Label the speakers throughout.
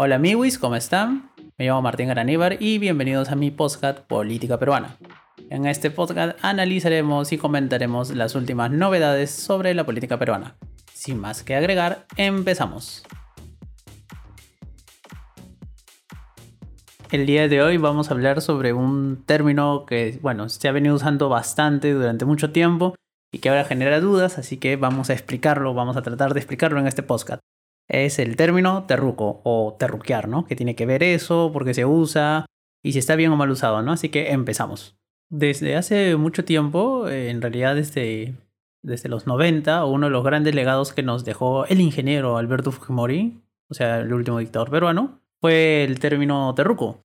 Speaker 1: Hola amiguis, ¿cómo están? Me llamo Martín Garaníbar y bienvenidos a mi podcast Política Peruana. En este podcast analizaremos y comentaremos las últimas novedades sobre la política peruana. Sin más que agregar, empezamos. El día de hoy vamos a hablar sobre un término que, bueno, se ha venido usando bastante durante mucho tiempo y que ahora genera dudas, así que vamos a explicarlo, vamos a tratar de explicarlo en este podcast. Es el término terruco o terruquear, ¿no? Que tiene que ver eso, por qué se usa y si está bien o mal usado, ¿no? Así que empezamos. Desde hace mucho tiempo, en realidad desde, desde los 90, uno de los grandes legados que nos dejó el ingeniero Alberto Fujimori, o sea, el último dictador peruano, fue el término terruco.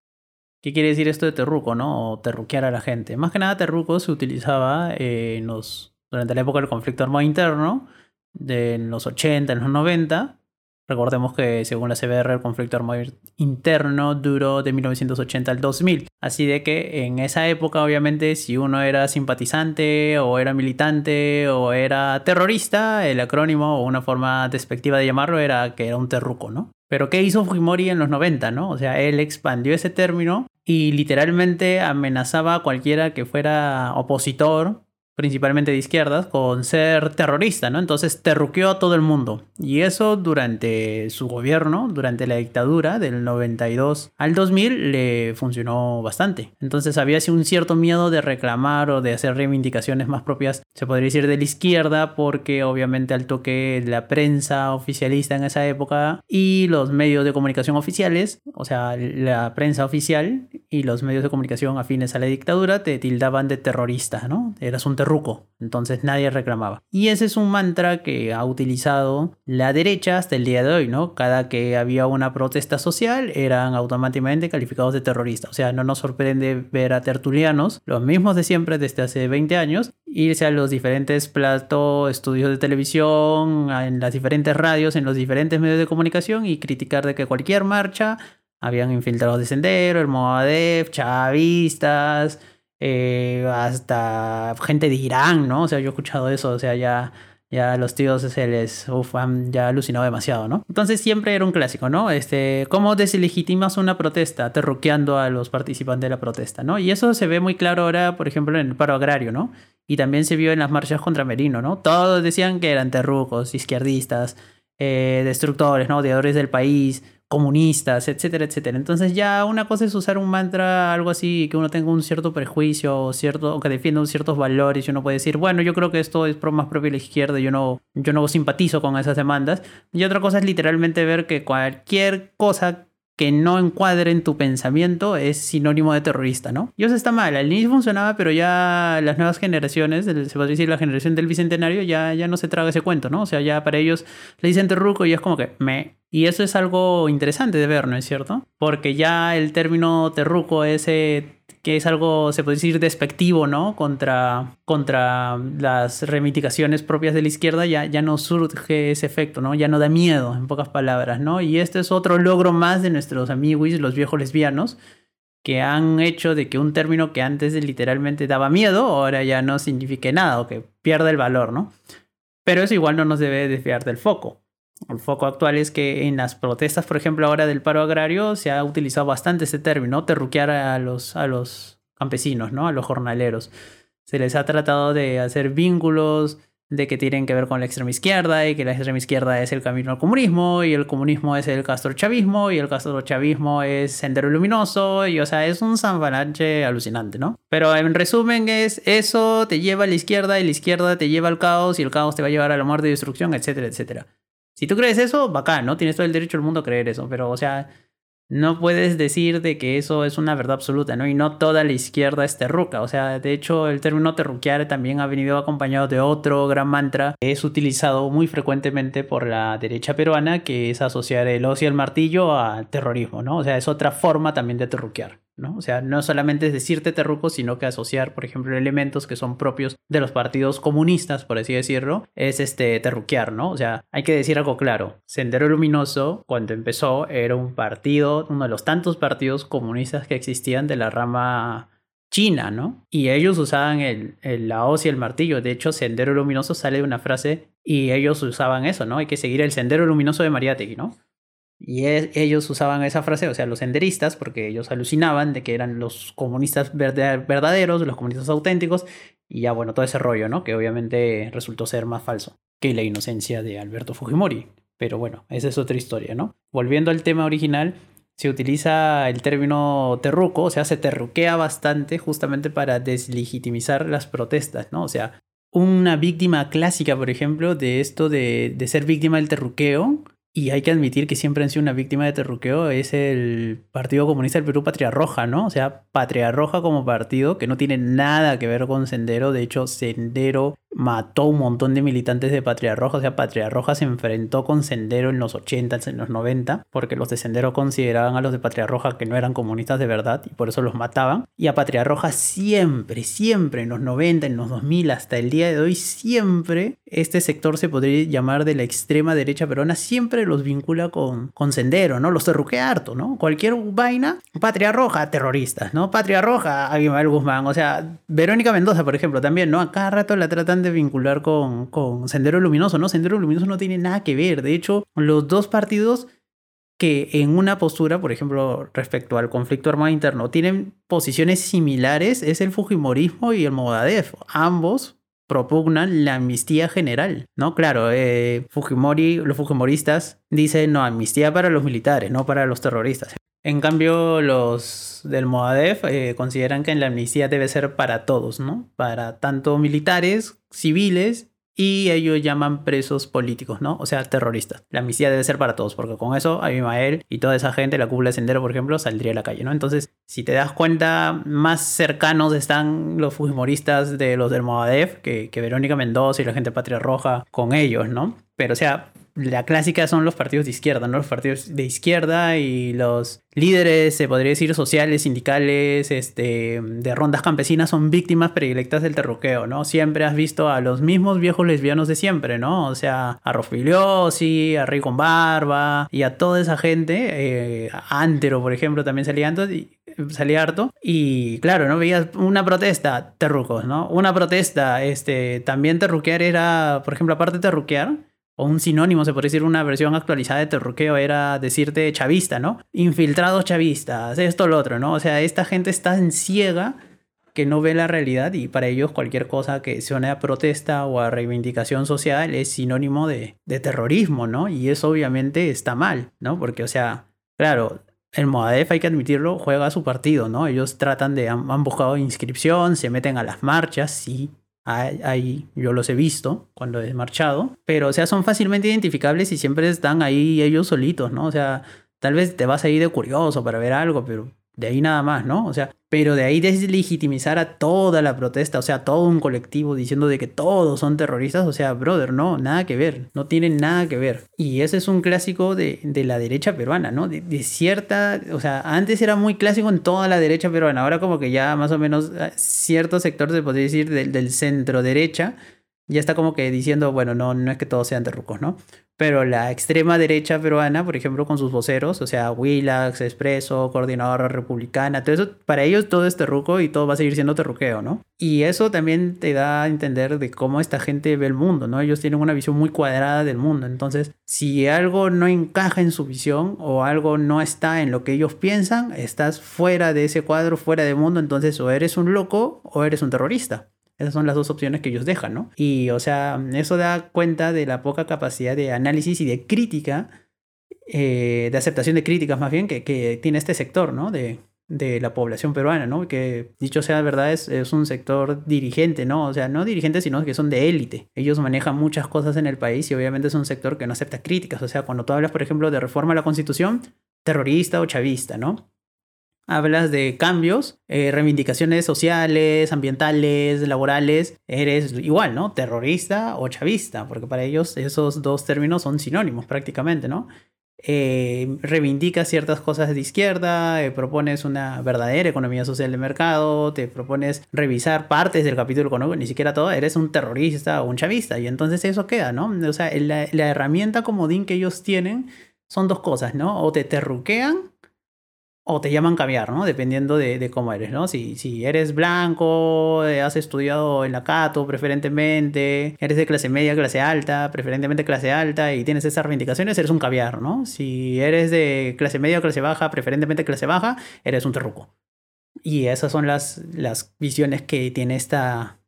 Speaker 1: ¿Qué quiere decir esto de terruco, no? O terruquear a la gente. Más que nada, terruco se utilizaba eh, en los, durante la época del conflicto armado interno, de los 80, en los 90. Recordemos que según la CBR el conflicto armado interno duró de 1980 al 2000. Así de que en esa época obviamente si uno era simpatizante o era militante o era terrorista, el acrónimo o una forma despectiva de llamarlo era que era un terruco, ¿no? Pero ¿qué hizo Fujimori en los 90, no? O sea, él expandió ese término y literalmente amenazaba a cualquiera que fuera opositor principalmente de izquierdas, con ser terrorista, ¿no? Entonces terruqueó a todo el mundo. Y eso durante su gobierno, durante la dictadura del 92 al 2000, le funcionó bastante. Entonces había un cierto miedo de reclamar o de hacer reivindicaciones más propias, se podría decir de la izquierda, porque obviamente al toque la prensa oficialista en esa época y los medios de comunicación oficiales, o sea, la prensa oficial y los medios de comunicación afines a la dictadura, te tildaban de terrorista, ¿no? Eras un ruco, entonces nadie reclamaba. Y ese es un mantra que ha utilizado la derecha hasta el día de hoy, ¿no? Cada que había una protesta social eran automáticamente calificados de terroristas. O sea, no nos sorprende ver a tertulianos, los mismos de siempre desde hace 20 años, irse a los diferentes platos, estudios de televisión, en las diferentes radios, en los diferentes medios de comunicación y criticar de que cualquier marcha habían infiltrados de Sendero, el Movadef, chavistas, eh, hasta gente de Irán, ¿no? O sea, yo he escuchado eso, o sea, ya, ya los tíos se les uf, han ya alucinado demasiado, ¿no? Entonces siempre era un clásico, ¿no? Este, ¿cómo deslegitimas una protesta? Terruqueando a los participantes de la protesta, ¿no? Y eso se ve muy claro ahora, por ejemplo, en el paro agrario, ¿no? Y también se vio en las marchas contra Merino, ¿no? Todos decían que eran terrucos, izquierdistas, eh, destructores, ¿no? Odiadores del país, comunistas, etcétera, etcétera. Entonces ya una cosa es usar un mantra, algo así, que uno tenga un cierto prejuicio o, cierto, o que defienda ciertos valores y uno puede decir, bueno, yo creo que esto es más propio de la izquierda, yo no, yo no simpatizo con esas demandas. Y otra cosa es literalmente ver que cualquier cosa que no encuadre en tu pensamiento es sinónimo de terrorista, ¿no? Y eso está mal. Al inicio funcionaba, pero ya las nuevas generaciones, se podría decir la generación del bicentenario, ya, ya no se traga ese cuento, ¿no? O sea, ya para ellos le dicen terruco y es como que me. Y eso es algo interesante de ver, ¿no es cierto? Porque ya el término terruco, ese que es algo, se puede decir, despectivo, ¿no? Contra, contra las reivindicaciones propias de la izquierda, ya, ya no surge ese efecto, ¿no? Ya no da miedo, en pocas palabras, ¿no? Y este es otro logro más de nuestros amigos, los viejos lesbianos, que han hecho de que un término que antes literalmente daba miedo, ahora ya no signifique nada o que pierda el valor, ¿no? Pero eso igual no nos debe desviar del foco. El foco actual es que en las protestas, por ejemplo, ahora del paro agrario, se ha utilizado bastante este término, terruquear a los, a los campesinos, ¿no? A los jornaleros. Se les ha tratado de hacer vínculos de que tienen que ver con la extrema izquierda y que la extrema izquierda es el camino al comunismo y el comunismo es el castrochavismo y el castrochavismo es sendero luminoso y o sea es un zanfalache alucinante, ¿no? Pero en resumen es eso te lleva a la izquierda y la izquierda te lleva al caos y el caos te va a llevar a la muerte y destrucción, etcétera, etcétera. Si tú crees eso, bacán, ¿no? Tienes todo el derecho del mundo a creer eso, pero, o sea, no puedes decir de que eso es una verdad absoluta, ¿no? Y no toda la izquierda es terruca. O sea, de hecho, el término terruquear también ha venido acompañado de otro gran mantra que es utilizado muy frecuentemente por la derecha peruana, que es asociar el ocio y el martillo al terrorismo, ¿no? O sea, es otra forma también de terruquear. ¿No? O sea, no solamente es decirte terruco, sino que asociar, por ejemplo, elementos que son propios de los partidos comunistas, por así decirlo, es este terruquear, ¿no? O sea, hay que decir algo claro. Sendero Luminoso, cuando empezó, era un partido, uno de los tantos partidos comunistas que existían de la rama china, ¿no? Y ellos usaban el, la hoz y el martillo. De hecho, Sendero Luminoso sale de una frase y ellos usaban eso, ¿no? Hay que seguir el Sendero Luminoso de Mariátegui, ¿no? Y ellos usaban esa frase, o sea, los senderistas, porque ellos alucinaban de que eran los comunistas verdaderos, los comunistas auténticos, y ya bueno, todo ese rollo, ¿no? Que obviamente resultó ser más falso que la inocencia de Alberto Fujimori. Pero bueno, esa es otra historia, ¿no? Volviendo al tema original, se utiliza el término terruco, o sea, se terruquea bastante justamente para deslegitimizar las protestas, ¿no? O sea, una víctima clásica, por ejemplo, de esto de, de ser víctima del terruqueo y hay que admitir que siempre han sido una víctima de terruqueo, es el Partido Comunista del Perú Patria Roja, ¿no? O sea, Patria Roja como partido que no tiene nada que ver con Sendero, de hecho Sendero mató un montón de militantes de Patria Roja. O sea, Patria Roja se enfrentó con Sendero en los 80, en los 90, porque los de Sendero consideraban a los de Patria Roja que no eran comunistas de verdad y por eso los mataban. Y a Patria Roja siempre, siempre, en los 90, en los 2000, hasta el día de hoy, siempre este sector se podría llamar de la extrema derecha peruana, siempre los vincula con, con Sendero, ¿no? Los terruquea harto, ¿no? Cualquier vaina, Patria Roja, terroristas, ¿no? Patria Roja, Aguilar Guzmán, o sea, Verónica Mendoza, por ejemplo, también, ¿no? A cada rato la tratan de vincular con, con Sendero Luminoso, ¿no? Sendero Luminoso no tiene nada que ver. De hecho, los dos partidos que en una postura, por ejemplo, respecto al conflicto armado interno, tienen posiciones similares, es el Fujimorismo y el Movadef. Ambos propugnan la amnistía general, ¿no? Claro, eh, Fujimori, los fujimoristas dicen, no, amnistía para los militares, no para los terroristas. En cambio, los del Moadef eh, consideran que la amnistía debe ser para todos, ¿no? Para tanto militares, civiles y ellos llaman presos políticos, ¿no? O sea, terroristas. La amnistía debe ser para todos, porque con eso Abimael y toda esa gente, la cúpula de Sendero, por ejemplo, saldría a la calle, ¿no? Entonces, si te das cuenta, más cercanos están los fujimoristas de los del Moadef que, que Verónica Mendoza y la gente Patria Roja con ellos, ¿no? Pero, o sea, la clásica son los partidos de izquierda, ¿no? Los partidos de izquierda y los líderes, se podría decir, sociales, sindicales, este, de rondas campesinas son víctimas predilectas del terruqueo, ¿no? Siempre has visto a los mismos viejos lesbianos de siempre, ¿no? O sea, a Rofiliosi, a Rey con Barba y a toda esa gente, eh, Antero, por ejemplo, también salía y, salía harto. Y claro, ¿no? Veías una protesta, terrucos, ¿no? Una protesta, este, también terruquear era, por ejemplo, aparte de terruquear, o un sinónimo, se podría decir una versión actualizada de terruqueo, era decirte chavista, ¿no? Infiltrados chavistas, esto, lo otro, ¿no? O sea, esta gente está en ciega que no ve la realidad y para ellos cualquier cosa que suene a protesta o a reivindicación social es sinónimo de, terrorismo, ¿no? Y eso obviamente está mal, ¿no? Porque, o sea, claro, el Moadef, hay que admitirlo, juega su partido, ¿no? Ellos tratan de, han, han buscado inscripción, se meten a las marchas, sí, Ahí yo los he visto cuando he marchado, pero o sea, son fácilmente identificables y siempre están ahí ellos solitos, ¿no? O sea, tal vez te vas ahí de curioso para ver algo, pero de ahí nada más, ¿no? O sea, pero de ahí deslegitimizar a toda la protesta, o sea, todo un colectivo diciendo de que todos son terroristas, o sea, brother, no, nada que ver, no tienen nada que ver. Y ese es un clásico de, de la derecha peruana, ¿no? De, de, cierta, o sea, antes era muy clásico en toda la derecha peruana, ahora como que ya más o menos ah, cierto sector, se podría decir, del, del centro derecha, ya está como que diciendo, bueno, no, no es que todos sean terrucos, ¿no? Pero la extrema derecha peruana, por ejemplo, con sus voceros, o sea, Willax, Expreso, Coordinadora Republicana, todo eso, para ellos todo es terruco y todo va a seguir siendo terruqueo, ¿no? Y eso también te da a entender de cómo esta gente ve el mundo, ¿no? Ellos tienen una visión muy cuadrada del mundo. Entonces, si algo no encaja en su visión o algo no está en lo que ellos piensan, estás fuera de ese cuadro, fuera del mundo, entonces o eres un loco o eres un terrorista. Esas son las dos opciones que ellos dejan, ¿no? Y, o sea, eso da cuenta de la poca capacidad de análisis y de crítica, eh, de aceptación de críticas más bien, que, que tiene este sector, ¿no? De, de la población peruana, ¿no? Que dicho sea verdad es, es, un sector dirigente, ¿no? O sea, no dirigente, sino que son de élite. Ellos manejan muchas cosas en el país y obviamente es un sector que no acepta críticas. O sea, cuando tú hablas, por ejemplo, de reforma a la constitución, terrorista o chavista, ¿no? Hablas de cambios, eh, reivindicaciones sociales, ambientales, laborales, eres igual, ¿no? Terrorista o chavista, porque para ellos esos dos términos son sinónimos prácticamente, ¿no? Eh, reivindicas ciertas cosas de izquierda, eh, propones una verdadera economía social de mercado, te propones revisar partes del capítulo económico, ni siquiera todo, eres un terrorista o un chavista, y entonces eso queda, ¿no? O sea, la, la herramienta comodín que ellos tienen son dos cosas, ¿no? O te terruquean o te llaman caviar. Dependiendo de, cómo eres, ¿no? Si, si eres blanco, eh, has estudiado en la Cato preferentemente, eres de clase media, clase alta, preferentemente clase alta y tienes esas reivindicaciones, eres un caviar. Si eres de clase media clase baja, preferentemente clase baja, eres un terruco. Y esas son las, las visiones que tiene esta,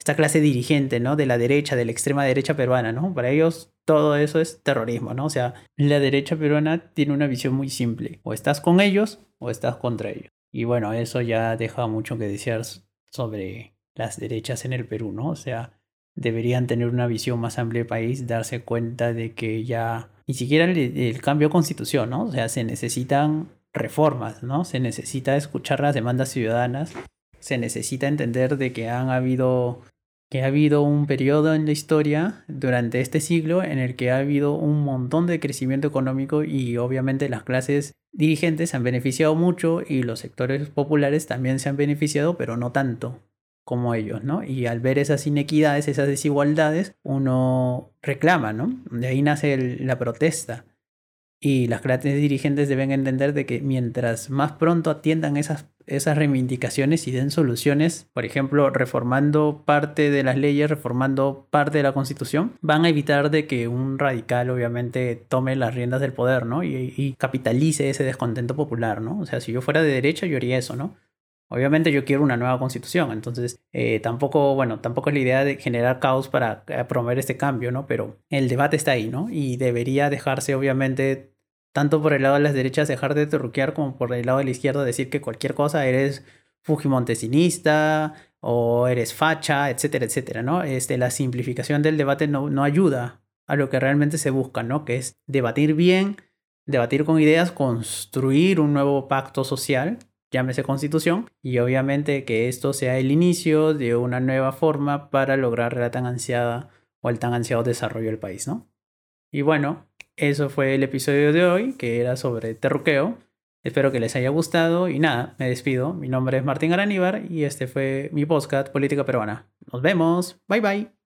Speaker 1: esta clase dirigente, ¿no? De la derecha, de la extrema derecha peruana, ¿no? Para ellos todo eso es terrorismo, ¿no? O sea, la derecha peruana tiene una visión muy simple. O estás con ellos o estás contra ellos. Y bueno, eso ya deja mucho que desear sobre las derechas en el Perú, ¿no? O sea, deberían tener una visión más amplia del país, darse cuenta de que ya ni siquiera el, el cambio de constitución, ¿no? O sea, se necesitan reformas, ¿no? Se necesita escuchar las demandas ciudadanas, se necesita entender de que han habido que ha habido un periodo en la historia durante este siglo en el que ha habido un montón de crecimiento económico y obviamente las clases dirigentes se han beneficiado mucho y los sectores populares también se han beneficiado, pero no tanto como ellos, ¿no? Y al ver esas inequidades, esas desigualdades, uno reclama, ¿no? De ahí nace la protesta. Y las clases dirigentes deben entender de que mientras más pronto atiendan esas, esas reivindicaciones y den soluciones, por ejemplo, reformando parte de las leyes, reformando parte de la constitución, van a evitar de que un radical obviamente tome las riendas del poder, ¿no? Y, capitalice ese descontento popular, ¿no? O sea, si yo fuera de derecha, yo haría eso, ¿no? Obviamente yo quiero una nueva constitución, entonces eh, tampoco, bueno, tampoco es la idea de generar caos para eh, promover este cambio, ¿no? Pero el debate está ahí, ¿no? Y debería dejarse obviamente tanto por el lado de las derechas dejar de terruquear como por el lado de la izquierda decir que cualquier cosa eres fujimontesinista o eres facha, etcétera, etcétera, ¿no? Este, la simplificación del debate no, no ayuda a lo que realmente se busca, ¿no? Que es debatir bien, debatir con ideas, construir un nuevo pacto social, llámese constitución, y obviamente que esto sea el inicio de una nueva forma para lograr la tan ansiada o el tan ansiado desarrollo del país, ¿no? Y bueno, eso fue el episodio de hoy, que era sobre terruqueo. Espero que les haya gustado y nada, me despido. Mi nombre es Martín Araníbar y este fue mi podcast Política Peruana. Nos vemos. Bye bye.